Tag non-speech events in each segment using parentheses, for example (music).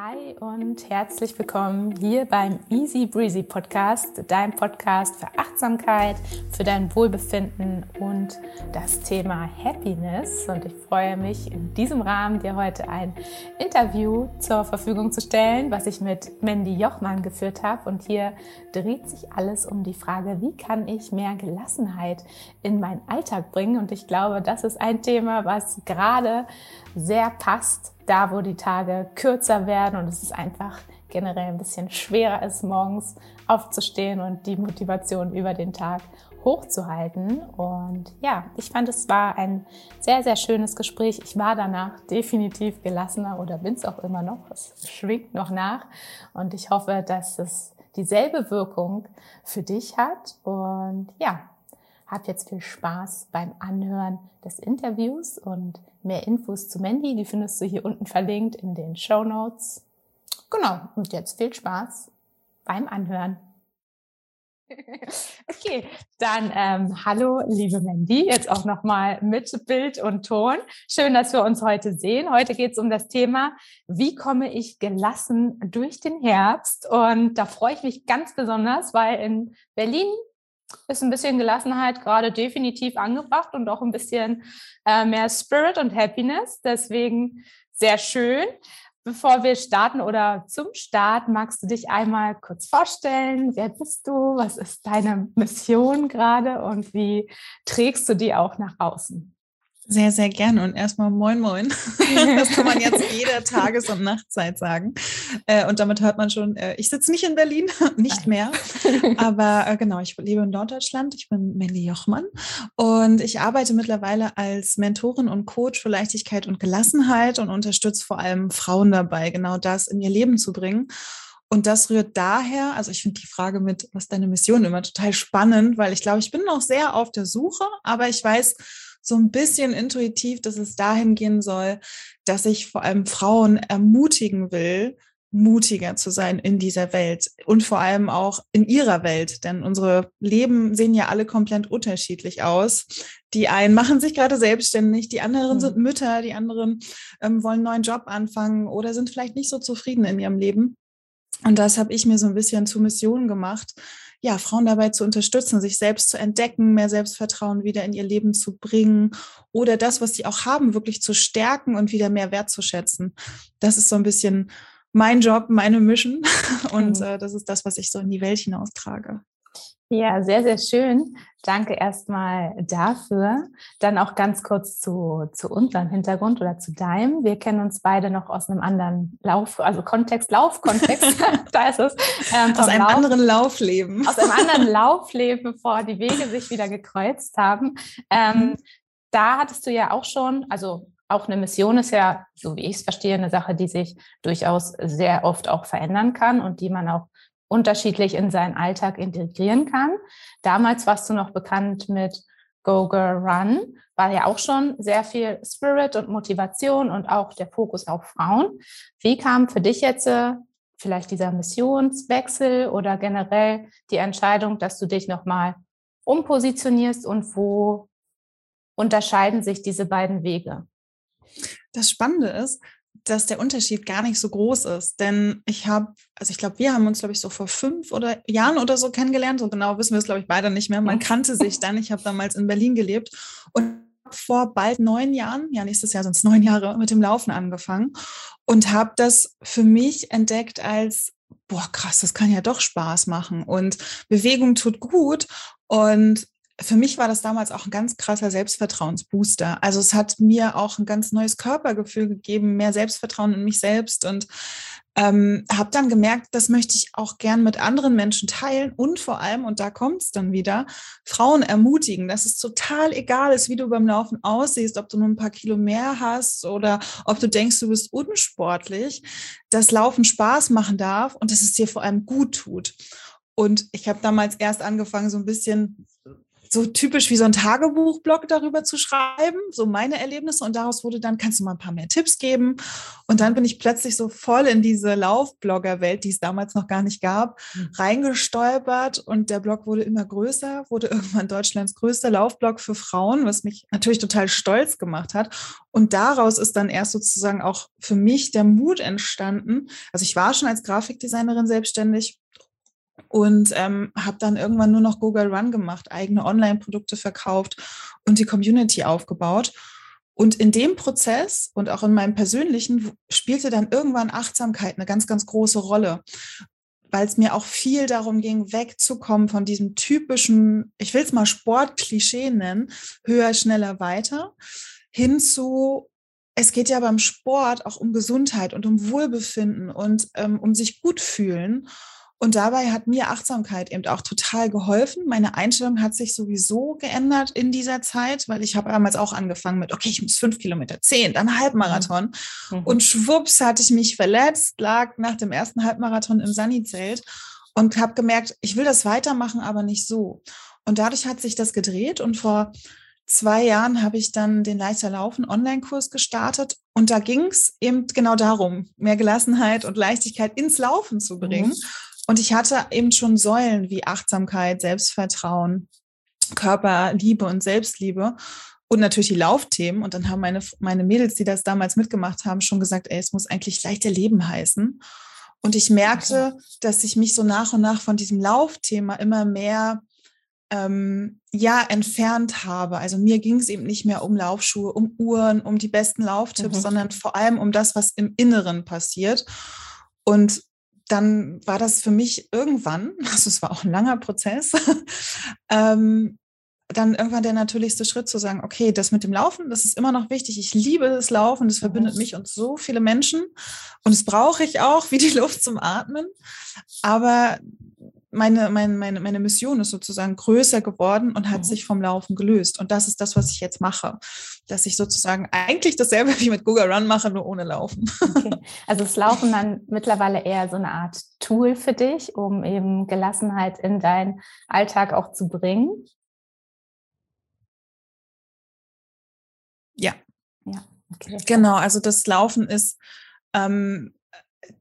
Hi und herzlich willkommen hier beim Easy Breezy Podcast, dein Podcast für Achtsamkeit, für dein Wohlbefinden und das Thema Happiness. Und ich freue mich, in diesem Rahmen dir heute ein Interview zur Verfügung zu stellen, was ich mit Mandy Jochmann geführt habe. Und hier dreht sich alles um die Frage, wie kann ich mehr Gelassenheit in meinen Alltag bringen? Und ich glaube, das ist ein Thema, was gerade sehr passt da, wo die Tage kürzer werden und es ist einfach generell ein bisschen schwerer ist, morgens aufzustehen und die Motivation über den Tag hochzuhalten. Und ja, ich fand, es war ein sehr, sehr schönes Gespräch. Ich war danach definitiv gelassener oder bin es auch immer noch. Es schwingt noch nach. Und ich hoffe, dass es dieselbe Wirkung für dich hat. Und ja, hab jetzt viel Spaß beim Anhören des Interviews und mehr Infos zu Mandy, die findest du hier unten verlinkt in den Show Notes. Genau, und jetzt viel Spaß beim Anhören. (laughs) Okay, dann ähm, hallo liebe Mandy, jetzt auch nochmal mit Bild und Ton. Schön, dass wir uns heute sehen. Heute geht es um das Thema, wie komme ich gelassen durch den Herbst? Und da freue ich mich ganz besonders, weil in Berlin ist ein bisschen Gelassenheit gerade definitiv angebracht und auch ein bisschen äh, mehr Spirit und Happiness. Deswegen sehr schön. Bevor wir starten oder zum Start, magst du dich einmal kurz vorstellen? Wer bist du? Was ist deine Mission gerade und wie trägst du die auch nach außen? Sehr, sehr gerne und erstmal Moin Moin. (laughs) Das kann man jetzt jeder Tages- und Nachtzeit sagen. Äh, und damit hört man schon, äh, ich sitze nicht in Berlin, (laughs) nicht mehr. (laughs) Aber äh, genau, ich lebe in Norddeutschland. Ich bin Melly Jochmann und ich arbeite mittlerweile als Mentorin und Coach für Leichtigkeit und Gelassenheit und unterstütze vor allem Frauen dabei, genau das in ihr Leben zu bringen. Und das rührt daher, also ich finde die Frage mit, was deine Mission immer total spannend, weil ich glaube, ich bin noch sehr auf der Suche, aber ich weiß, so ein bisschen intuitiv, dass es dahin gehen soll, dass ich vor allem Frauen ermutigen will, mutiger zu sein in dieser Welt und vor allem auch in ihrer Welt, denn unsere Leben sehen ja alle komplett unterschiedlich aus. Die einen machen sich gerade selbstständig, die anderen mhm. sind Mütter, die anderen ähm, wollen einen neuen Job anfangen oder sind vielleicht nicht so zufrieden in ihrem Leben. Und das habe ich mir so ein bisschen zur Mission gemacht, ja, Frauen dabei zu unterstützen, sich selbst zu entdecken, mehr Selbstvertrauen wieder in ihr Leben zu bringen oder das, was sie auch haben, wirklich zu stärken und wieder mehr wertzuschätzen. Das ist so ein bisschen mein Job, meine Mission (laughs) und mhm. äh, das ist das, was ich so in die Welt hinaustrage. Ja, sehr, sehr schön. Danke erstmal dafür. Dann auch ganz kurz zu, zu unserem Hintergrund oder zu deinem. Wir kennen uns beide noch aus einem anderen Lauf, also Kontext, Laufkontext, (laughs) (laughs) da ist es. Ähm, aus einem Lauf, anderen Laufleben. Aus einem anderen (laughs) Laufleben, bevor die Wege sich wieder gekreuzt haben. Ähm, mhm. Da hattest du ja auch schon, also auch eine Mission ist ja, so wie ich es verstehe, eine Sache, die sich durchaus sehr oft auch verändern kann und die man auch unterschiedlich in seinen Alltag integrieren kann. Damals warst du noch bekannt mit Go Girl Run, war ja auch schon sehr viel Spirit und Motivation und auch der Fokus auf Frauen. Wie kam für dich jetzt äh, vielleicht dieser Missionswechsel oder generell die Entscheidung, dass du dich nochmal umpositionierst und wo unterscheiden sich diese beiden Wege? Das Spannende ist, dass der Unterschied gar nicht so groß ist. Denn ich habe, also ich glaube, wir haben uns, glaube ich, so vor fünf oder Jahren oder so kennengelernt. So genau wissen wir es, glaube ich, beide nicht mehr. Man kannte sich dann. Ich habe damals in Berlin gelebt und vor bald neun Jahren, ja, nächstes Jahr sind es neun Jahre, mit dem Laufen angefangen und habe das für mich entdeckt als boah, krass, das kann ja doch Spaß machen und Bewegung tut gut. Und für mich war das damals auch ein ganz krasser Selbstvertrauensbooster. Also es hat mir auch ein ganz neues Körpergefühl gegeben, mehr Selbstvertrauen in mich selbst und ähm, habe dann gemerkt, das möchte ich auch gern mit anderen Menschen teilen und vor allem, und da kommt es dann wieder, Frauen ermutigen, dass es total egal ist, wie du beim Laufen aussiehst, ob du nur ein paar Kilo mehr hast oder ob du denkst, du bist unsportlich, dass Laufen Spaß machen darf und dass es dir vor allem gut tut. Und ich habe damals erst angefangen, so ein bisschen so typisch wie so ein Tagebuchblog darüber zu schreiben, so meine Erlebnisse. Und daraus wurde dann, kannst du mal ein paar mehr Tipps geben. Und dann bin ich plötzlich so voll in diese Laufblogger-Welt, die es damals noch gar nicht gab, mhm. reingestolpert. Und der Blog wurde immer größer, wurde (laughs) irgendwann Deutschlands größter Laufblog für Frauen, was mich natürlich total stolz gemacht hat. Und daraus ist dann erst sozusagen auch für mich der Mut entstanden. Also ich war schon als Grafikdesignerin selbstständig und ähm, habe dann irgendwann nur noch Google Run gemacht, eigene Online-Produkte verkauft und die Community aufgebaut. Und in dem Prozess und auch in meinem persönlichen spielte dann irgendwann Achtsamkeit eine ganz, ganz große Rolle, weil es mir auch viel darum ging, wegzukommen von diesem typischen, ich will es mal Sportklischee nennen, höher, schneller, weiter, hin zu, es geht ja beim Sport auch um Gesundheit und um Wohlbefinden und ähm, um sich gut fühlen. Und dabei hat mir Achtsamkeit eben auch total geholfen. Meine Einstellung hat sich sowieso geändert in dieser Zeit, weil ich habe damals auch angefangen mit, okay, ich muss fünf Kilometer, zehn, dann Halbmarathon. Mhm. Und schwupps hatte ich mich verletzt, lag nach dem ersten Halbmarathon im Sani-Zelt und habe gemerkt, ich will das weitermachen, aber nicht so. Und dadurch hat sich das gedreht und vor zwei Jahren habe ich dann den Leichter Laufen Online-Kurs gestartet und da ging es eben genau darum, mehr Gelassenheit und Leichtigkeit ins Laufen zu bringen. Mhm. Und ich hatte eben schon Säulen wie Achtsamkeit, Selbstvertrauen, Körperliebe und Selbstliebe und natürlich die Laufthemen. Und dann haben meine, meine Mädels, die das damals mitgemacht haben, schon gesagt, ey, es muss eigentlich leichter Leben heißen. Und ich merkte, dass ich mich so nach und nach von diesem Laufthema immer mehr ähm, ja entfernt habe. Also mir ging es eben nicht mehr um Laufschuhe, um Uhren, um die besten Lauftipps, mhm. sondern vor allem um das, was im Inneren passiert. Und dann war das für mich irgendwann, (laughs) also es war auch ein langer Prozess, (laughs) ähm, dann irgendwann der natürlichste Schritt zu sagen, okay, das mit dem Laufen, das ist immer noch wichtig. Ich liebe das Laufen, das verbindet mich und so viele Menschen und das brauche ich auch (laughs) wie die Luft zum Atmen. Aber meine, meine, meine, meine Mission ist sozusagen größer geworden und hat mhm. sich vom Laufen gelöst. Und das ist das, was ich jetzt mache. Dass ich sozusagen eigentlich dasselbe wie mit Google Run mache, nur ohne Laufen. Okay. (laughs) Also ist Laufen dann mittlerweile eher so eine Art Tool für dich, um eben Gelassenheit in deinen Alltag auch zu bringen? Ja. Ja, okay. Genau, also das Laufen ist ähm,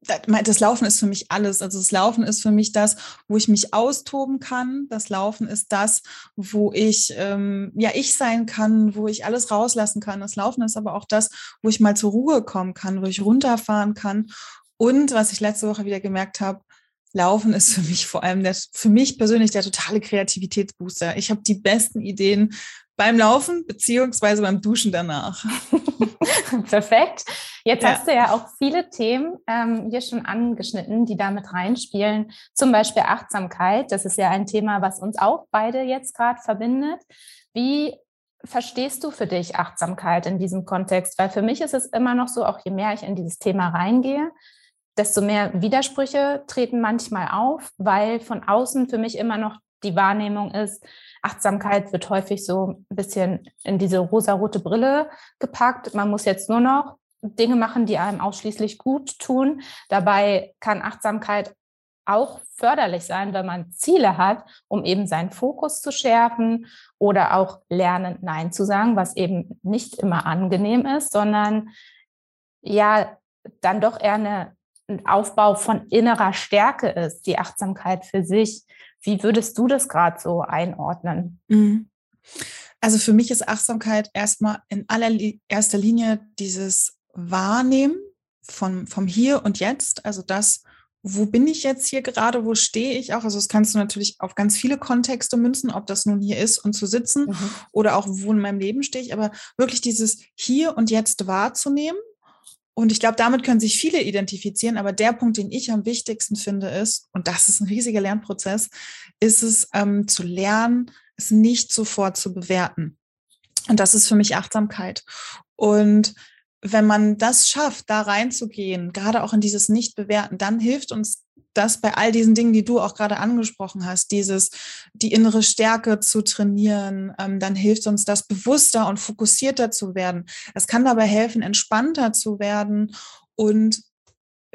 das Laufen ist für mich alles. Also das Laufen ist für mich das, wo ich mich austoben kann. Das Laufen ist das, wo ich ähm, ja ich sein kann, wo ich alles rauslassen kann. Das Laufen ist aber auch das, wo ich mal zur Ruhe kommen kann, wo ich runterfahren kann. Und was ich letzte Woche wieder gemerkt habe, Laufen ist für mich vor allem der, für mich persönlich der totale Kreativitätsbooster. Ich habe die besten Ideen beim Laufen beziehungsweise beim Duschen danach. (laughs) Perfekt. Jetzt ja. hast du ja auch viele Themen ähm, hier schon angeschnitten, die damit reinspielen. Zum Beispiel Achtsamkeit. Das ist ja ein Thema, was uns auch beide jetzt gerade verbindet. Wie verstehst du für dich Achtsamkeit in diesem Kontext? Weil für mich ist es immer noch so, auch je mehr ich in dieses Thema reingehe, desto mehr Widersprüche treten manchmal auf, weil von außen für mich immer noch die Wahrnehmung ist, Achtsamkeit wird häufig so ein bisschen in diese rosarote Brille gepackt. Man muss jetzt nur noch Dinge machen, die einem ausschließlich gut tun. Dabei kann Achtsamkeit auch förderlich sein, wenn man Ziele hat, um eben seinen Fokus zu schärfen oder auch lernen, Nein zu sagen, was eben nicht immer angenehm ist, sondern ja, dann doch eher eine, ein Aufbau von innerer Stärke ist, die Achtsamkeit für sich. Wie würdest du das gerade so einordnen? Mhm. Also für mich ist Achtsamkeit erstmal in allererster Linie dieses Wahrnehmen von, vom Hier und Jetzt, also das, wo bin ich jetzt hier gerade, wo stehe ich auch? Also das kannst du natürlich auf ganz viele Kontexte münzen, ob das nun hier ist und zu sitzen mhm. oder auch wo in meinem Leben stehe ich, aber wirklich dieses Hier und Jetzt wahrzunehmen und ich glaube, damit können sich viele identifizieren. Aber der Punkt, den ich am wichtigsten finde, ist, und das ist ein riesiger Lernprozess, ist es ähm, zu lernen, es nicht sofort zu bewerten. Und das ist für mich Achtsamkeit. Und wenn man das schafft, da reinzugehen, gerade auch in dieses Nicht-Bewerten, dann hilft uns das bei all diesen Dingen, die du auch gerade angesprochen hast, dieses, die innere Stärke zu trainieren, ähm, dann hilft uns das bewusster und fokussierter zu werden. Es kann dabei helfen, entspannter zu werden und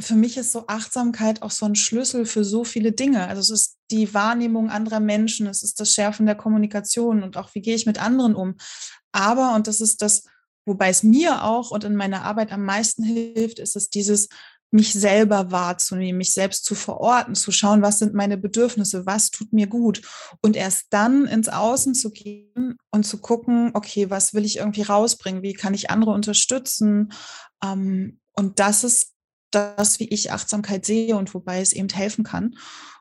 für mich ist so Achtsamkeit auch so ein Schlüssel für so viele Dinge. Also es ist die Wahrnehmung anderer Menschen, es ist das Schärfen der Kommunikation und auch wie gehe ich mit anderen um. Aber, und das ist das, wobei es mir auch und in meiner Arbeit am meisten hilft, ist es dieses, mich selber wahrzunehmen, mich selbst zu verorten, zu schauen, was sind meine Bedürfnisse, was tut mir gut. Und erst dann ins Außen zu gehen und zu gucken, okay, was will ich irgendwie rausbringen, wie kann ich andere unterstützen? Ähm, und das ist das, wie ich Achtsamkeit sehe und wobei es eben helfen kann.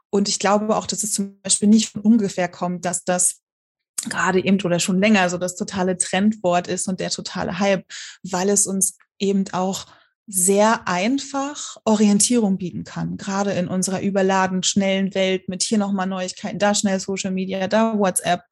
Und ich glaube auch, dass es zum Beispiel nicht von ungefähr kommt, dass das gerade eben oder schon länger so das totale Trendwort ist und der totale Hype, weil es uns eben auch sehr einfach Orientierung bieten kann, gerade in unserer überladen schnellen Welt mit hier nochmal Neuigkeiten, da schnell Social Media, da WhatsApp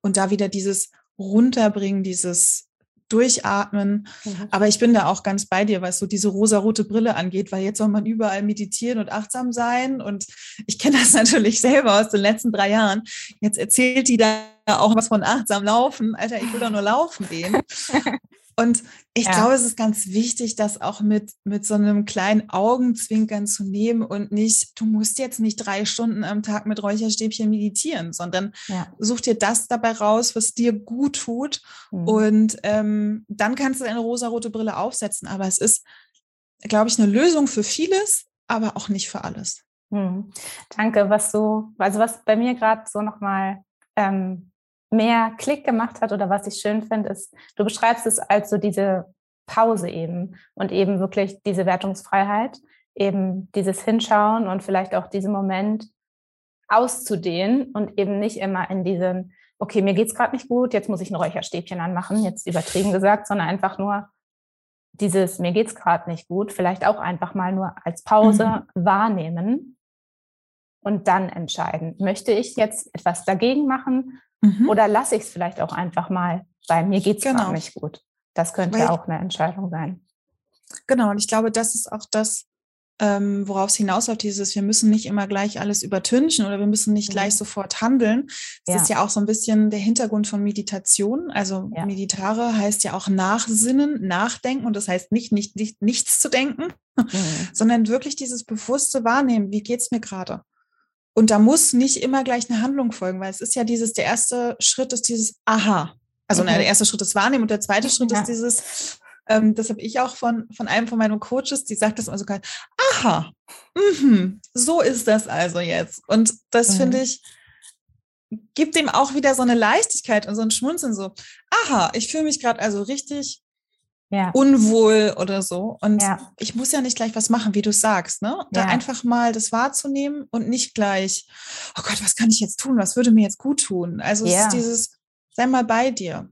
und da wieder dieses Runterbringen, dieses Durchatmen. Mhm. Aber ich bin da auch ganz bei dir, was so diese rosarote Brille angeht, weil jetzt soll man überall meditieren und achtsam sein. Und ich kenne das (laughs) natürlich selber aus den letzten drei Jahren. Jetzt erzählt die da auch was von achtsam laufen. Alter, ich will doch nur laufen gehen. (laughs) Und ich ja. glaube, es ist ganz wichtig, das auch mit, mit so einem kleinen Augenzwinkern zu nehmen und nicht, du musst jetzt nicht drei Stunden am Tag mit Räucherstäbchen meditieren, sondern ja. such dir das dabei raus, was dir gut tut. Mhm. Und ähm, dann kannst du deine rosarote Brille aufsetzen. Aber es ist, glaube ich, eine Lösung für vieles, aber auch nicht für alles. Mhm. Danke, was so, also was bei mir gerade so nochmal ähm, mehr Klick gemacht hat oder was ich schön finde, ist, du beschreibst es als so diese Pause eben und eben wirklich diese Wertungsfreiheit, eben dieses Hinschauen und vielleicht auch diesen Moment auszudehnen und eben nicht immer in diesen, okay, mir geht's gerade nicht gut, jetzt muss ich ein Räucherstäbchen anmachen, jetzt übertrieben gesagt, sondern einfach nur dieses, mir geht's gerade nicht gut, vielleicht auch einfach mal nur als Pause mhm. wahrnehmen und dann entscheiden, möchte ich jetzt etwas dagegen machen Mhm. Oder lasse ich es vielleicht auch einfach mal, weil mir geht es genau. nicht gut. Das könnte weil, auch eine Entscheidung sein. Genau, und ich glaube, das ist auch das, ähm, worauf es hinausläuft, dieses, wir müssen nicht immer gleich alles übertünchen oder wir müssen nicht mhm. gleich sofort handeln. Das ja. ist ja auch so ein bisschen der Hintergrund von Meditation. Also ja. Meditare heißt ja auch nachsinnen, nachdenken und das heißt nicht, nicht, nicht nichts zu denken, mhm. (laughs) sondern wirklich dieses bewusste Wahrnehmen, wie geht es mir gerade? Und da muss nicht immer gleich eine Handlung folgen, weil es ist ja dieses, der erste Schritt ist dieses Aha. Also okay. der erste Schritt ist Wahrnehmen und der zweite (laughs) Schritt ja. ist dieses, ähm, das habe ich auch von, von einem von meinen Coaches, die sagt das immer so geil, aha, mh, so ist das also jetzt. Und das mhm. finde ich, gibt dem auch wieder so eine Leichtigkeit und so ein Schmunzeln so, aha, ich fühle mich gerade also richtig ja. unwohl oder so. Und ja. ich muss ja nicht gleich was machen, wie du sagst, ne? Da ja. einfach mal das wahrzunehmen und nicht gleich, oh Gott, was kann ich jetzt tun? Was würde mir jetzt gut tun? Also es ist dieses, sei mal bei dir.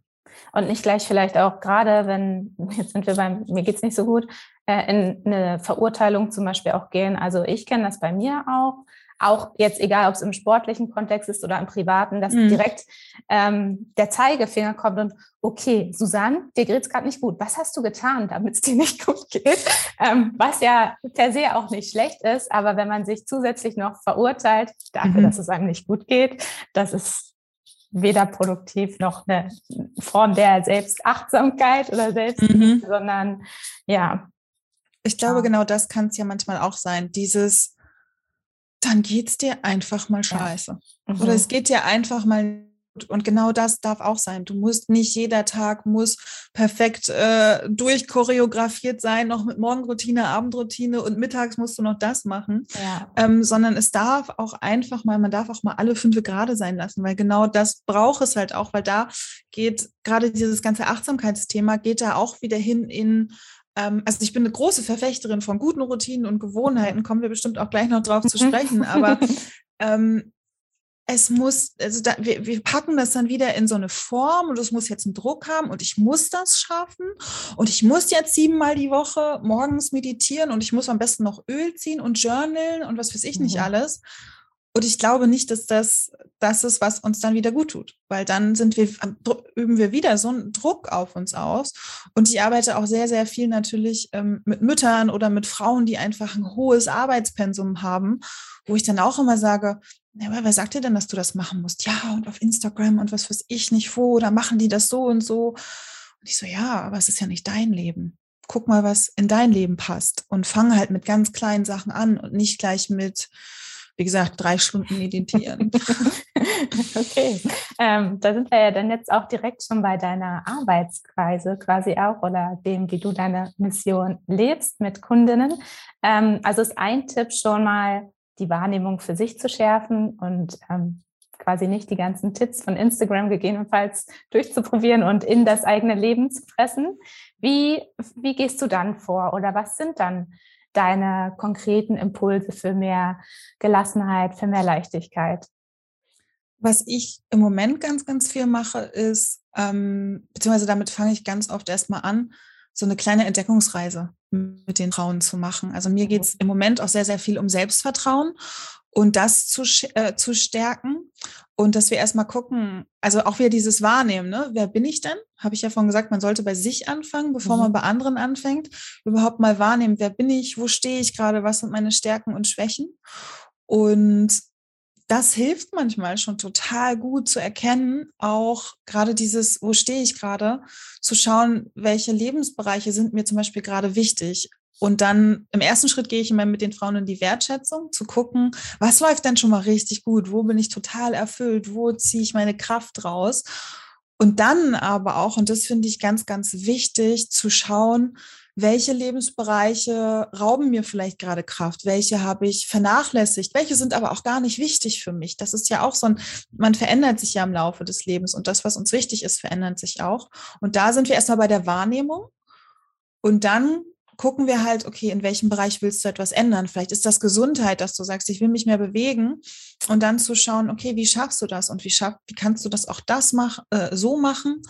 Und nicht gleich vielleicht auch gerade, wenn, jetzt sind wir beim, mir geht es nicht so gut, äh, in eine Verurteilung zum Beispiel auch gehen. Also ich kenne das bei mir auch auch jetzt egal, ob es im sportlichen Kontext ist oder im privaten, dass mhm. direkt ähm, der Zeigefinger kommt und okay, Susanne, dir geht es gerade nicht gut. Was hast du getan, damit es dir nicht gut geht? (laughs) Ähm, was ja per se auch nicht schlecht ist, aber wenn man sich zusätzlich noch verurteilt dafür, mhm. dass es einem nicht gut geht, das ist weder produktiv noch eine Form der Selbstachtsamkeit oder Selbstliebe, mhm. sondern ja. Ich glaube, genau das kann es ja manchmal auch sein. Dieses, dann geht es dir einfach mal scheiße. Mhm. Oder es geht dir einfach mal und genau das darf auch sein. Du musst nicht jeder Tag muss perfekt äh, durchchoreografiert sein, noch mit Morgenroutine, Abendroutine und mittags musst du noch das machen, ja. ähm, sondern es darf auch einfach mal, man darf auch mal alle fünf gerade sein lassen, weil genau das braucht es halt auch, weil da geht gerade dieses ganze Achtsamkeitsthema geht da auch wieder hin in also ich bin eine große Verfechterin von guten Routinen und Gewohnheiten, kommen wir bestimmt auch gleich noch drauf zu mhm. sprechen, aber (laughs) ähm, es muss, also da, wir, wir packen das dann wieder in so eine Form und es muss jetzt einen Druck haben und ich muss das schaffen und ich muss jetzt siebenmal die Woche morgens meditieren und ich muss am besten noch Öl ziehen und journalen und was weiß ich nicht mhm. alles. Und ich glaube nicht, dass das das ist, was uns dann wieder gut tut, weil dann sind wir, üben wir wieder so einen Druck auf uns aus. Und ich arbeite auch sehr, sehr viel natürlich ähm, mit Müttern oder mit Frauen, die einfach ein hohes Arbeitspensum haben, wo ich dann auch immer sage, ja, wer sagt dir denn, dass du das machen musst? Ja, und auf Instagram und was weiß ich nicht wo, oder machen die das so und so. Und ich so, ja, aber es ist ja nicht dein Leben. Guck mal, was in dein Leben passt und fang halt mit ganz kleinen Sachen an und nicht gleich mit wie gesagt, drei Stunden meditieren. (laughs) (laughs) okay, ähm, da sind wir ja dann jetzt auch direkt schon bei deiner Arbeitskreise quasi auch oder dem, wie du deine Mission lebst mit Kundinnen. Ähm, also ist ein Tipp schon mal, die Wahrnehmung für sich zu schärfen und ähm, quasi nicht die ganzen Tipps von Instagram gegebenenfalls durchzuprobieren und in das eigene Leben zu fressen. Wie, wie gehst du dann vor oder was sind dann deine konkreten Impulse für mehr Gelassenheit, für mehr Leichtigkeit? Was ich im Moment ganz, ganz viel mache, ist, ähm, beziehungsweise damit fange ich ganz oft erstmal an, so eine kleine Entdeckungsreise mit den Frauen zu machen. Also mir geht es im Moment auch sehr, sehr viel um Selbstvertrauen und das zu, äh, zu stärken und dass wir erstmal gucken, also auch wieder dieses Wahrnehmen, ne? wer bin ich denn? Habe ich ja vorhin gesagt, man sollte bei sich anfangen, bevor mhm. man bei anderen anfängt. Überhaupt mal wahrnehmen, wer bin ich, wo stehe ich gerade, was sind meine Stärken und Schwächen. Und das hilft manchmal schon total gut zu erkennen, auch gerade dieses, wo stehe ich gerade, zu schauen, welche Lebensbereiche sind mir zum Beispiel gerade wichtig. Und dann im ersten Schritt gehe ich immer mit den Frauen in die Wertschätzung, zu gucken, was läuft denn schon mal richtig gut, wo bin ich total erfüllt, wo ziehe ich meine Kraft raus. Und dann aber auch, und das finde ich ganz, ganz wichtig, zu schauen, welche Lebensbereiche rauben mir vielleicht gerade Kraft, welche habe ich vernachlässigt, welche sind aber auch gar nicht wichtig für mich. Das ist ja auch so ein, man verändert sich ja im Laufe des Lebens und das, was uns wichtig ist, verändert sich auch. Und da sind wir erstmal bei der Wahrnehmung und dann gucken wir halt, okay, in welchem Bereich willst du etwas ändern? Vielleicht ist das Gesundheit, dass du sagst, ich will mich mehr bewegen und dann zu schauen, okay, wie schaffst du das und wie, schaff, wie kannst du das auch das mach, äh, so machen,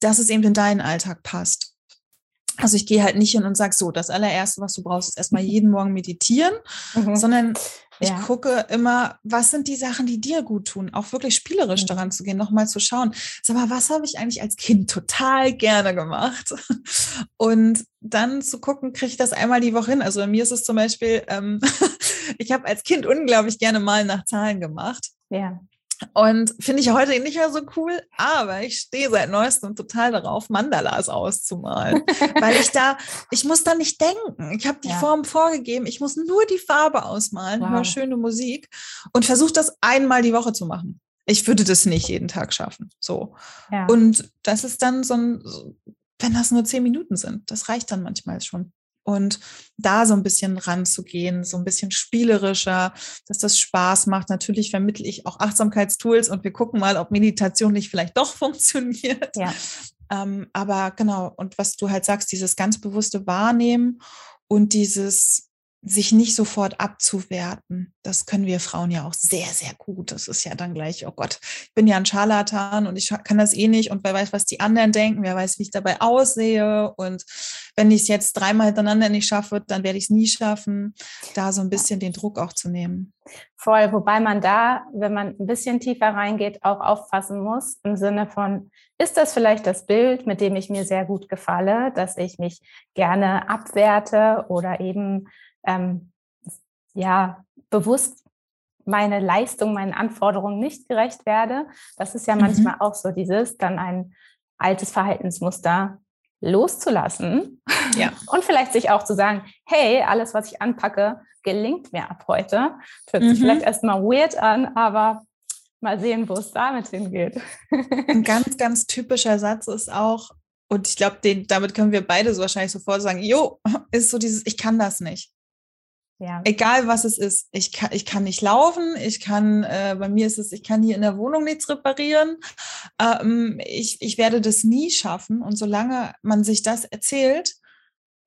dass es eben in deinen Alltag passt. Also ich gehe halt nicht hin und sage so, das allererste, was du brauchst, ist erstmal jeden Morgen meditieren, mhm. sondern ich ja. gucke immer, was sind die Sachen, die dir gut tun, auch wirklich spielerisch mhm. daran zu gehen, nochmal zu schauen. Sag mal, was habe ich eigentlich als Kind total gerne gemacht? (laughs) Und dann zu gucken, kriege ich das einmal die Woche hin. Also bei mir ist es zum Beispiel, ähm, (laughs) ich habe als Kind unglaublich gerne mal nach Zahlen gemacht. Ja. Und finde ich heute nicht mehr so cool, aber ich stehe seit neuestem total darauf, Mandalas auszumalen. (laughs) weil ich da, ich muss da nicht denken. Ich habe die ja. Form vorgegeben, ich muss nur die Farbe ausmalen, wow. höre schöne Musik und versuche das einmal die Woche zu machen. Ich würde das nicht jeden Tag schaffen. So. Ja. Und das ist dann so ein, wenn das nur zehn Minuten sind, das reicht dann manchmal schon und da so ein bisschen ranzugehen, so ein bisschen spielerischer, dass das Spaß macht. Natürlich vermittle ich auch Achtsamkeitstools und wir gucken mal, ob Meditation nicht vielleicht doch (laughs) funktioniert. Ja. Ähm, aber genau, und was du halt sagst, dieses ganz bewusste Wahrnehmen und dieses sich nicht sofort abzuwerten. Das können wir Frauen ja auch sehr, sehr gut. Das ist ja dann gleich, oh Gott, ich bin ja ein Scharlatan und ich kann das eh nicht und wer weiß, was die anderen denken, wer weiß, wie ich dabei aussehe. Und wenn ich es jetzt dreimal hintereinander nicht schaffe, dann werde ich es nie schaffen, da so ein bisschen den Druck auch zu nehmen. Voll, wobei man da, wenn man ein bisschen tiefer reingeht, auch aufpassen muss im Sinne von, ist das vielleicht das Bild, mit dem ich mir sehr gut gefalle, dass ich mich gerne abwerte oder eben ähm, ja bewusst meine Leistung, meinen Anforderungen nicht gerecht werde. Das ist ja mhm. manchmal auch so dieses, dann ein altes Verhaltensmuster loszulassen ja. (laughs) und vielleicht sich auch zu sagen, hey, alles, was ich anpacke, gelingt mir ab heute. Hört sich mhm. vielleicht erstmal weird an, aber mal sehen, wo es damit hingeht. Ein (laughs) ganz, ganz typischer Satz ist auch, und ich glaube, damit können wir beide so wahrscheinlich sofort sagen, jo, (laughs) ist so dieses, ich kann das nicht. Ja. Egal was es ist. Ich kann, ich kann nicht laufen, ich kann, äh, bei mir ist es, ich kann hier in der Wohnung nichts reparieren. Ähm, ich, ich werde das nie schaffen. Und solange man sich das erzählt,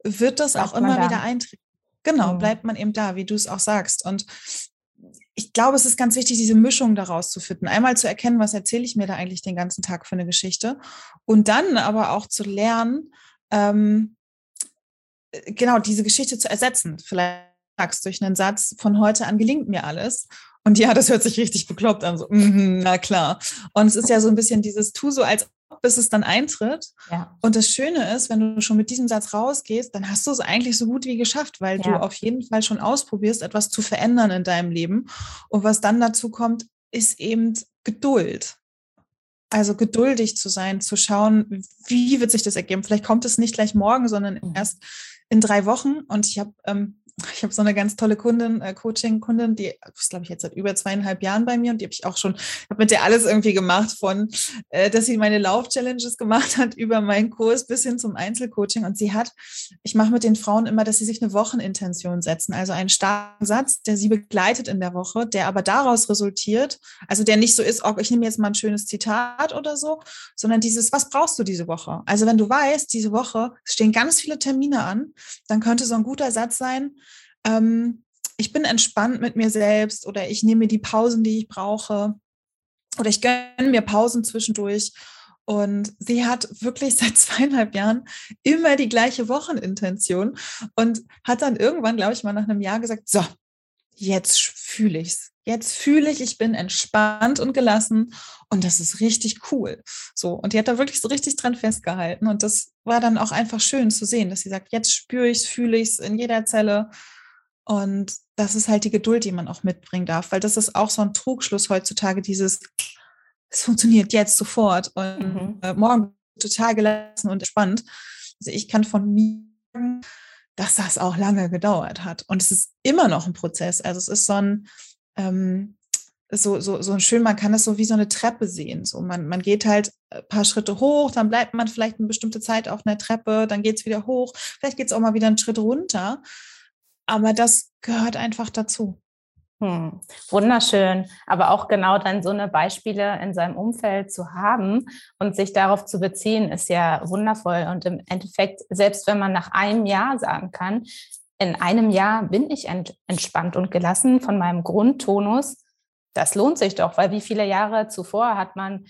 wird das bleibt auch immer da. wieder eintreten. Genau, mhm. bleibt man eben da, wie du es auch sagst. Und ich glaube, es ist ganz wichtig, diese Mischung daraus zu finden. Einmal zu erkennen, was erzähle ich mir da eigentlich den ganzen Tag für eine Geschichte. Und dann aber auch zu lernen, ähm, äh, genau diese Geschichte zu ersetzen. Vielleicht sagst durch einen Satz, von heute an gelingt mir alles. Und ja, das hört sich richtig bekloppt an, so, mm, na klar. Und es ist ja so ein bisschen dieses Tu so, als ob bis es dann eintritt. Ja. Und das Schöne ist, wenn du schon mit diesem Satz rausgehst, dann hast du es eigentlich so gut wie geschafft, weil ja. du auf jeden Fall schon ausprobierst, etwas zu verändern in deinem Leben. Und was dann dazu kommt, ist eben Geduld. Also geduldig zu sein, zu schauen, wie wird sich das ergeben. Vielleicht kommt es nicht gleich morgen, sondern mhm. erst in drei Wochen und ich habe ähm, ich habe so eine ganz tolle Kundin, äh, Coaching-Kundin, die ist, glaube ich, jetzt seit über zweieinhalb Jahren bei mir und die habe ich auch schon, habe mit der alles irgendwie gemacht, von, äh, dass sie meine Lauf-Challenges gemacht hat, über meinen Kurs bis hin zum Einzelcoaching. Und sie hat, ich mache mit den Frauen immer, dass sie sich eine Wochenintention setzen, also einen starken Satz, der sie begleitet in der Woche, der aber daraus resultiert, also der nicht so ist, oh, ich nehme jetzt mal ein schönes Zitat oder so, sondern dieses, was brauchst du diese Woche? Also wenn du weißt, diese Woche stehen ganz viele Termine an, dann könnte so ein guter Satz sein, ähm, ich bin entspannt mit mir selbst oder ich nehme mir die Pausen, die ich brauche oder ich gönne mir Pausen zwischendurch. Und sie hat wirklich (laughs) seit zweieinhalb Jahren immer die gleiche Wochenintention und hat dann irgendwann, glaube ich, mal nach einem Jahr gesagt, so, jetzt fühle ich's. Jetzt fühle ich, ich bin entspannt und gelassen und das ist richtig cool. So. Und die hat da wirklich so richtig dran festgehalten. Und das war dann auch einfach schön zu sehen, dass sie sagt, jetzt spüre ich es, fühle ich es in jeder Zelle. Und das ist halt die Geduld, die man auch mitbringen darf, weil das ist auch so ein Trugschluss heutzutage, dieses, es funktioniert jetzt sofort und mhm. äh, morgen total gelassen und entspannt. Also ich kann von mir sagen, dass das auch lange gedauert hat. Und es ist immer noch ein Prozess. Also es ist so ein, ähm, so, so, so schön, man kann das so wie so eine Treppe sehen. So man, man geht halt ein paar Schritte hoch, dann bleibt man vielleicht eine bestimmte Zeit auf einer Treppe, dann geht es wieder hoch, vielleicht geht es auch mal wieder einen Schritt runter. Aber das gehört einfach dazu. Hm, wunderschön, aber auch genau dann so eine Beispiele in seinem Umfeld zu haben und sich darauf zu beziehen, ist ja wundervoll. Und im Endeffekt, selbst wenn man nach einem Jahr sagen kann, in einem Jahr bin ich ent entspannt und gelassen von meinem Grundtonus, das lohnt sich doch, weil wie viele Jahre zuvor hat man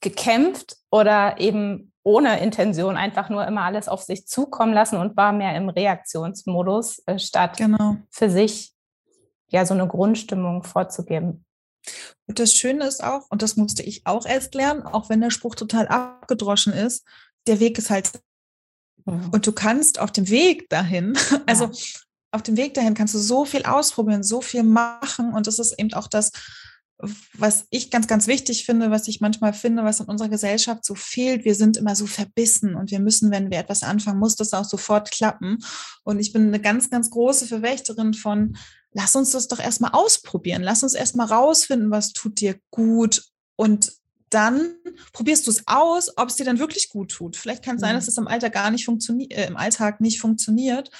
gekämpft oder eben ohne Intention einfach nur immer alles auf sich zukommen lassen und war mehr im Reaktionsmodus, äh, statt genau. für sich ja so eine Grundstimmung vorzugeben. Und das Schöne ist auch, und das musste ich auch erst lernen, auch wenn der Spruch total abgedroschen ist, der Weg ist halt. Mhm. Und du kannst auf dem Weg dahin, (laughs) also ja. auf dem Weg dahin kannst du so viel ausprobieren, so viel machen. Und das ist eben auch das, was ich ganz, ganz wichtig finde, was ich manchmal finde, was in unserer Gesellschaft so fehlt. Wir sind immer so verbissen und wir müssen, wenn wir etwas anfangen, muss das auch sofort klappen. Und ich bin eine ganz, ganz große Verwächterin von, lass uns das doch erstmal ausprobieren. Lass uns erstmal rausfinden, was tut dir gut. Und dann probierst du es aus, ob es dir dann wirklich gut tut. Vielleicht kann es sein, dass es im Alltag gar nicht funktioniert, äh, im Alltag nicht funktioniert.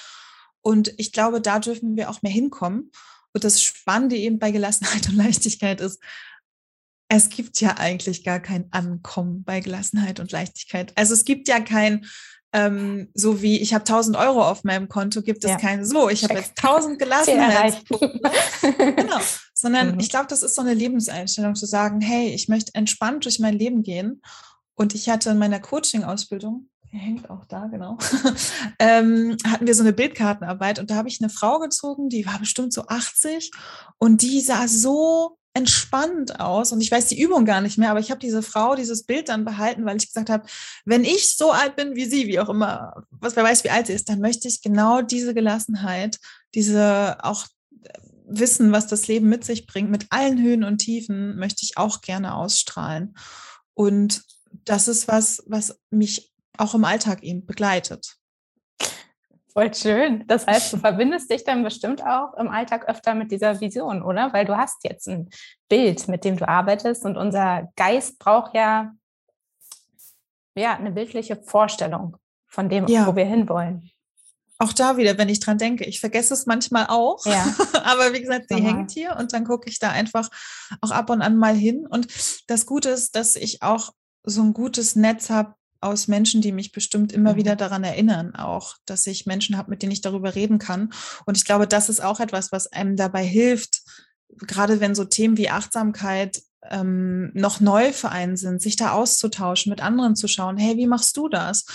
Und ich glaube, da dürfen wir auch mehr hinkommen. Und das Spannende eben bei Gelassenheit (laughs) und Leichtigkeit ist, es gibt ja eigentlich gar kein Ankommen bei Gelassenheit und Leichtigkeit. Also es gibt ja kein, ähm, so wie ich habe 1000 Euro auf meinem Konto, gibt es ja. kein so, ich habe jetzt 1000 Gelassenheit. (laughs) genau. Sondern mhm. ich glaube, das ist so eine Lebenseinstellung zu sagen, hey, ich möchte entspannt durch mein Leben gehen. Und ich hatte in meiner Coaching-Ausbildung hängt auch da, genau, (laughs) ähm, hatten wir so eine Bildkartenarbeit und da habe ich eine Frau gezogen, die war bestimmt so 80 und die sah so entspannt aus und ich weiß die Übung gar nicht mehr, aber ich habe diese Frau, dieses Bild dann behalten, weil ich gesagt habe, wenn ich so alt bin wie sie, wie auch immer, was wer weiß, wie alt sie ist, dann möchte ich genau diese Gelassenheit, diese auch Wissen, was das Leben mit sich bringt, mit allen Höhen und Tiefen, möchte ich auch gerne ausstrahlen. Und das ist was, was mich auch im Alltag eben begleitet. Voll schön. Das heißt, du verbindest dich dann bestimmt auch im Alltag öfter mit dieser Vision, oder? Weil du hast jetzt ein Bild, mit dem du arbeitest und unser Geist braucht ja, ja eine bildliche Vorstellung von dem, ja. wo wir hinwollen. Auch da wieder, wenn ich dran denke, ich vergesse es manchmal auch. Ja. (laughs) Aber wie gesagt, sie hängt hier und dann gucke ich da einfach auch ab und an mal hin. Und das Gute ist, dass ich auch so ein gutes Netz habe aus Menschen, die mich bestimmt immer mhm. wieder daran erinnern, auch, dass ich Menschen habe, mit denen ich darüber reden kann. Und ich glaube, das ist auch etwas, was einem dabei hilft, gerade wenn so Themen wie Achtsamkeit ähm, noch neu für einen sind, sich da auszutauschen, mit anderen zu schauen, hey, wie machst du das?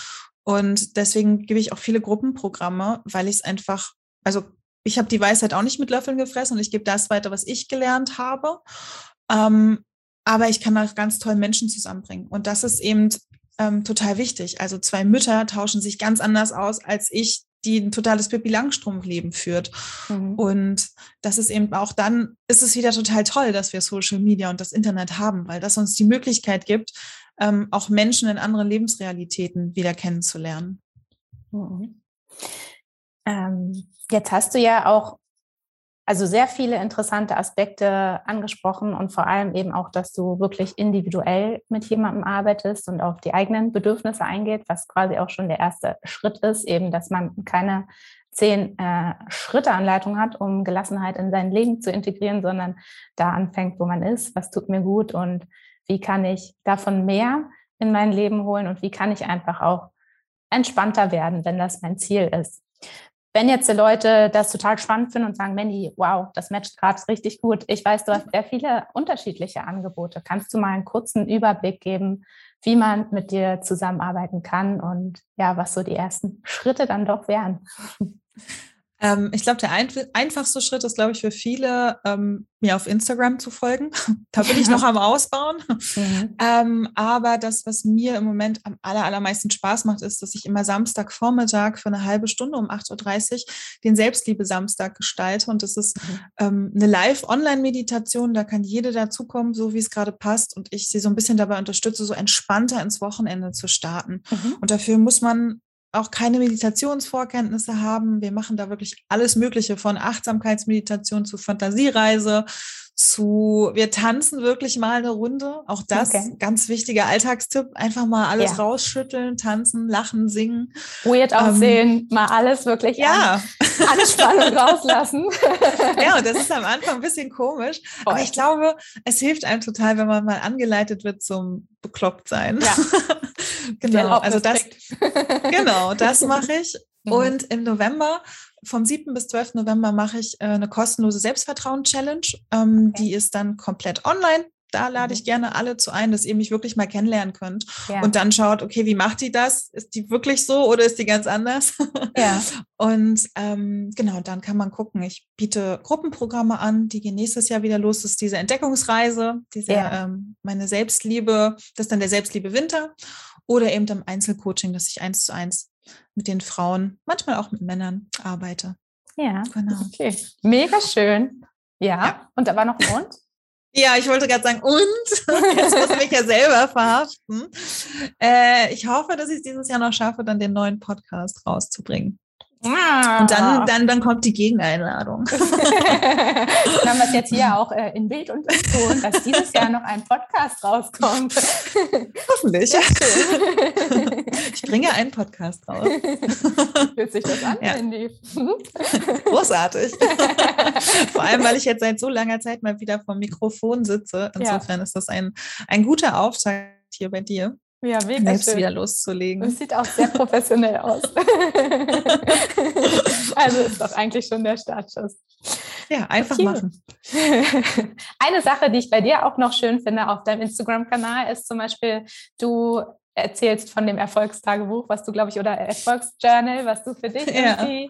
Und deswegen gebe ich auch viele Gruppenprogramme, weil ich es einfach, also ich habe die Weisheit auch nicht mit Löffeln gefressen und ich gebe das weiter, was ich gelernt habe. Ähm, aber ich kann auch ganz toll Menschen zusammenbringen. Und das ist eben ähm, total wichtig. Also zwei Mütter tauschen sich ganz anders aus als ich, die ein totales Pippi Langstrumpf-Leben führt. Mhm. Und das ist eben auch dann, ist es wieder total toll, dass wir Social Media und das Internet haben, weil das uns die Möglichkeit gibt, ähm, auch Menschen in anderen Lebensrealitäten wieder kennenzulernen. Mhm. Ähm, jetzt hast du ja auch also sehr viele interessante Aspekte angesprochen und vor allem eben auch, dass du wirklich individuell mit jemandem arbeitest und auf die eigenen Bedürfnisse eingeht, was quasi auch schon der erste Schritt ist, eben, dass man keine zehn äh, Schritte Anleitung hat, um Gelassenheit in sein Leben zu integrieren, sondern da anfängt, wo man ist, was tut mir gut und wie kann ich davon mehr in mein Leben holen und wie kann ich einfach auch entspannter werden, wenn das mein Ziel ist wenn jetzt die Leute das total spannend finden und sagen, Mandy, wow, das matcht gerade richtig gut. Ich weiß, du hast sehr viele unterschiedliche Angebote. Kannst du mal einen kurzen Überblick geben, wie man mit dir zusammenarbeiten kann und ja, was so die ersten Schritte dann doch wären? (laughs) Ähm, ich glaube, der ein einfachste Schritt ist, glaube ich, für viele, ähm, mir auf Instagram zu folgen. (laughs) da bin ich noch am Ausbauen. Mhm. Ähm, aber das, was mir im Moment am aller, allermeisten Spaß macht, ist, dass ich immer Samstagvormittag für eine halbe Stunde um 8.30 Uhr den Selbstliebe-Samstag gestalte. Und das ist mhm. ähm, eine Live-Online-Meditation. Da kann jede dazukommen, so wie es gerade passt. Und ich sie so ein bisschen dabei unterstütze, so entspannter ins Wochenende zu starten. Mhm. Und dafür muss man auch keine Meditationsvorkenntnisse haben. Wir machen da wirklich alles Mögliche von Achtsamkeitsmeditation zu Fantasiereise zu, wir tanzen wirklich mal eine Runde. Auch das, okay. ganz wichtiger Alltagstipp. Einfach mal alles ja. rausschütteln, tanzen, lachen, singen. Weird ähm, aussehen, ähm, mal alles wirklich ja. An, (laughs) Anspannung rauslassen. ja, und das ist am Anfang ein bisschen komisch. Voll. Aber ich glaube, es hilft einem total, wenn man mal angeleitet wird zum Bekloppt-Sein. Ja. (laughs) genau, also das, genau, das (laughs) mache ich. Mhm. Und im November vom 7. bis 12. November mache ich äh, eine kostenlose Selbstvertrauen-Challenge. Ähm, okay. Die ist dann komplett online. Da lade ich mhm. gerne alle zu ein, dass ihr mich wirklich mal kennenlernen könnt. Ja. Und dann schaut, okay, wie macht die das? Ist die wirklich so oder ist die ganz anders? Ja. (laughs) Und ähm, genau, dann kann man gucken. Ich biete Gruppenprogramme an, die gehen nächstes Jahr wieder los. Das ist diese Entdeckungsreise, diese ja. ähm, meine Selbstliebe, das ist dann der Selbstliebe Winter. Oder eben im Einzelcoaching, dass ich eins zu eins mit den Frauen, manchmal auch mit Männern arbeite. Ja, genau. Okay, mega schön. Ja, ja. und da war noch ein Und? (laughs) Ja, ich wollte gerade sagen, und (laughs) jetzt muss ich mich ja selber verhaften. Äh, ich hoffe, dass ich es dieses Jahr noch schaffe, dann den neuen Podcast rauszubringen. Ah. Und dann, dann, dann kommt die Gegeneinladung. (laughs) dann haben wir es jetzt hier auch äh, in Bild und in Ton, dass dieses Jahr noch ein Podcast rauskommt. Hoffentlich. ich bringe einen Podcast raus. (laughs) Fühlt sich das an, ja. Andy? Großartig. Vor allem, weil ich jetzt seit so langer Zeit mal wieder vom Mikrofon sitze. Insofern ja. ist das ein, ein guter Auftakt hier bei dir. Ja, mega Selbst wieder loszulegen. Das sieht auch sehr professionell aus. (laughs) also ist doch eigentlich schon der Startschuss. Ja, einfach okay. machen. (laughs) Eine Sache, die ich bei dir auch noch schön finde auf deinem Instagram-Kanal, ist zum Beispiel, du erzählst von dem Erfolgstagebuch, was du, glaube ich, oder Erfolgsjournal, was du für dich ja. irgendwie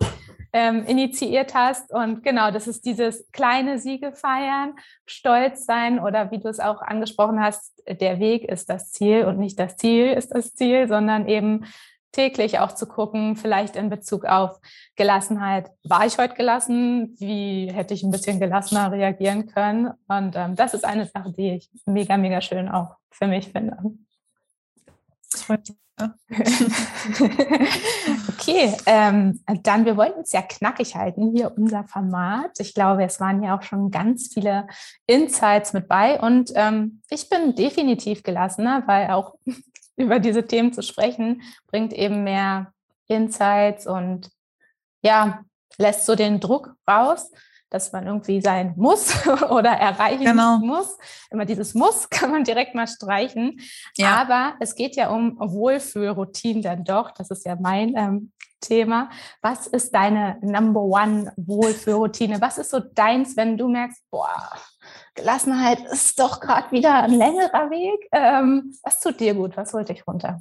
ähm, initiiert hast. Und genau, das ist dieses kleine Siege feiern, stolz sein oder wie du es auch angesprochen hast, der Weg ist das Ziel und nicht das Ziel ist das Ziel, sondern eben täglich auch zu gucken, vielleicht in Bezug auf Gelassenheit. War ich heute gelassen? Wie hätte ich ein bisschen gelassener reagieren können? Und ähm, das ist eine Sache, die ich mega, mega schön auch für mich finde. (laughs) Okay, ähm, dann wir wollten es ja knackig halten, hier unser Format. Ich glaube, es waren ja auch schon ganz viele Insights mit bei und ähm, ich bin definitiv gelassener, weil auch (laughs) über diese Themen zu sprechen bringt eben mehr Insights und ja, lässt so den Druck raus dass man irgendwie sein muss (laughs) oder erreichen genau. muss. Immer dieses Muss (laughs) kann man direkt mal streichen. Ja. Aber es geht ja um Wohlfühlroutinen dann doch. Das ist ja mein ähm, Thema. Was ist deine Number One Wohlfühlroutine? Was ist so deins, wenn du merkst, boah, Gelassenheit ist doch gerade wieder ein längerer Weg? Ähm, was tut dir gut? Was holt dich runter?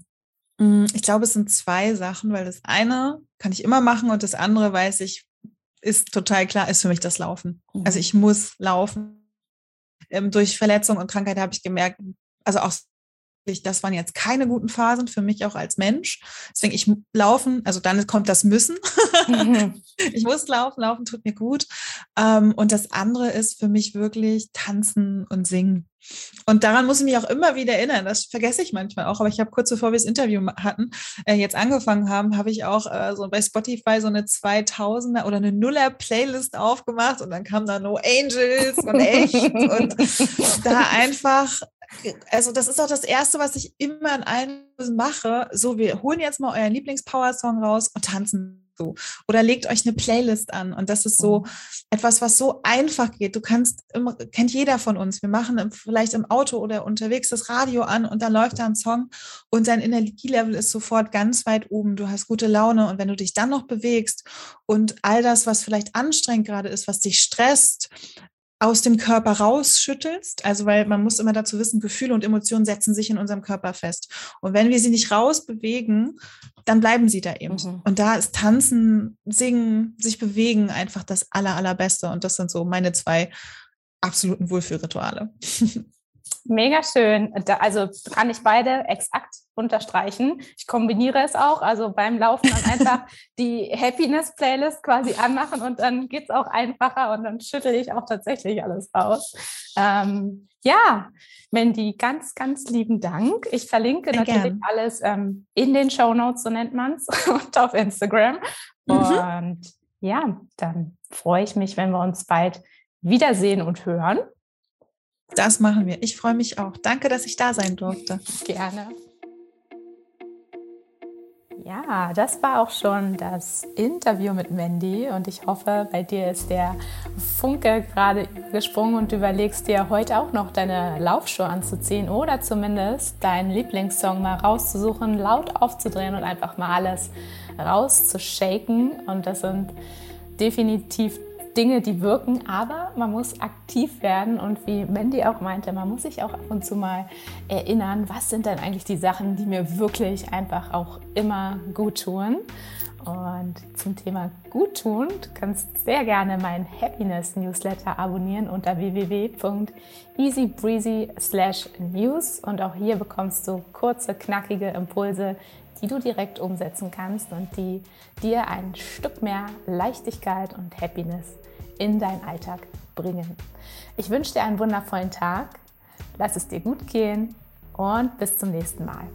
Mm, ich glaube, es sind zwei Sachen, weil das eine kann ich immer machen und das andere weiß ich, ist total klar, ist für mich das Laufen. Also mhm. Ich muss laufen. Ähm, durch Verletzung und Krankheit habe ich gemerkt, also auch das waren jetzt keine guten Phasen für mich auch als Mensch. Deswegen ich laufen, also dann kommt das Müssen. Mhm. (laughs) ich muss laufen, laufen tut mir gut. Ähm, und das andere ist für mich wirklich tanzen und singen. Und daran muss ich mich auch immer wieder erinnern. Das vergesse ich manchmal auch. Aber ich habe kurz bevor wir das Interview hatten, äh, jetzt angefangen haben, habe ich auch äh, so bei Spotify so eine 2000er oder eine Nuller Playlist aufgemacht und dann kam da No Angels und echt (laughs) und da einfach also das ist auch das Erste, was ich immer an allen mache. So, wir holen jetzt mal euren Lieblings-Power-Song raus und tanzen so. Oder legt euch eine Playlist an. Und das ist so etwas, was so einfach geht. Du kannst, kennt jeder von uns. Wir machen vielleicht im Auto oder unterwegs das Radio an und dann läuft da ein Song und dein Energielevel ist sofort ganz weit oben. Du hast gute Laune. Und wenn du dich dann noch bewegst und all das, was vielleicht anstrengend gerade ist, was dich stresst, aus dem Körper rausschüttelst. Also, weil man muss immer dazu wissen, Gefühle und Emotionen setzen sich in unserem Körper fest. Und wenn wir sie nicht rausbewegen, dann bleiben sie da eben. Mhm. Und da ist Tanzen, Singen, sich bewegen einfach das aller, allerbeste. Und das sind so meine zwei absoluten Wohlfühlrituale. (laughs) Mega schön. Also kann ich beide exakt unterstreichen. Ich kombiniere es auch, also beim Laufen dann einfach (laughs) die Happiness-Playlist quasi anmachen und dann geht es auch einfacher und dann schüttel ich auch tatsächlich alles raus. Ähm, ja, Mandy, ganz, ganz lieben Dank. Ich verlinke Sehr natürlich gern. alles ähm, in den Show Notes, so nennt man es, (laughs) und auf Instagram. Mhm. Und ja, dann freue ich mich, wenn wir uns bald wiedersehen und hören. Das machen wir. Ich freue mich auch. Danke, dass ich da sein durfte. Gerne. Ja, das war auch schon das Interview mit Mandy und ich hoffe, bei dir ist der Funke gerade gesprungen und du überlegst dir heute auch noch deine Laufschuhe anzuziehen oder zumindest deinen Lieblingssong mal rauszusuchen, laut aufzudrehen und einfach mal alles rauszushaken. Und das sind definitiv Dinge, die wirken, aber man muss aktiv werden und wie Mandy auch meinte, man muss sich auch ab und zu mal erinnern, was sind denn eigentlich die Sachen, die mir wirklich einfach auch immer gut tun. Und zum Thema gut tun, kannst sehr gerne mein Happiness Newsletter abonnieren unter www.easybreezy/news und auch hier bekommst du kurze, knackige Impulse, die du direkt umsetzen kannst und die dir ein Stück mehr Leichtigkeit und Happiness in deinen Alltag bringen. Ich wünsche dir einen wundervollen Tag, lass es dir gut gehen und bis zum nächsten Mal.